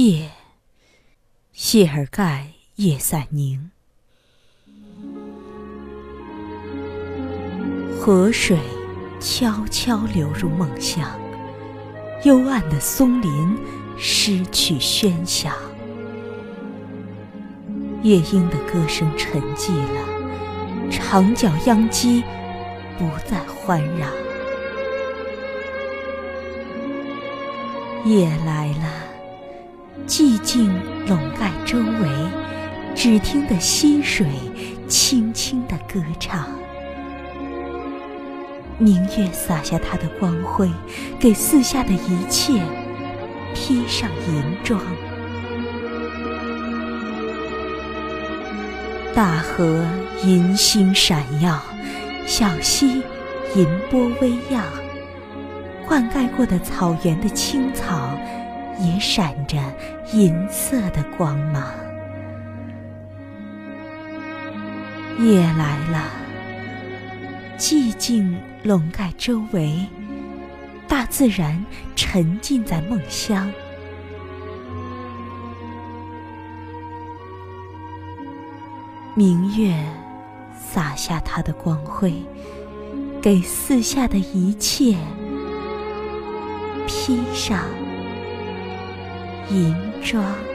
夜，谢尔盖·叶赛宁。河水悄悄流入梦乡，幽暗的松林失去喧响，夜莺的歌声沉寂了，长角秧鸡不再欢嚷。夜来了。寂静笼盖周围，只听得溪水轻轻的歌唱。明月洒下它的光辉，给四下的一切披上银装。大河银星闪耀，小溪银波微漾，灌溉过的草原的青草。也闪着银色的光芒。夜来了，寂静笼盖周围，大自然沉浸在梦乡。明月洒下它的光辉，给四下的一切披上。银装。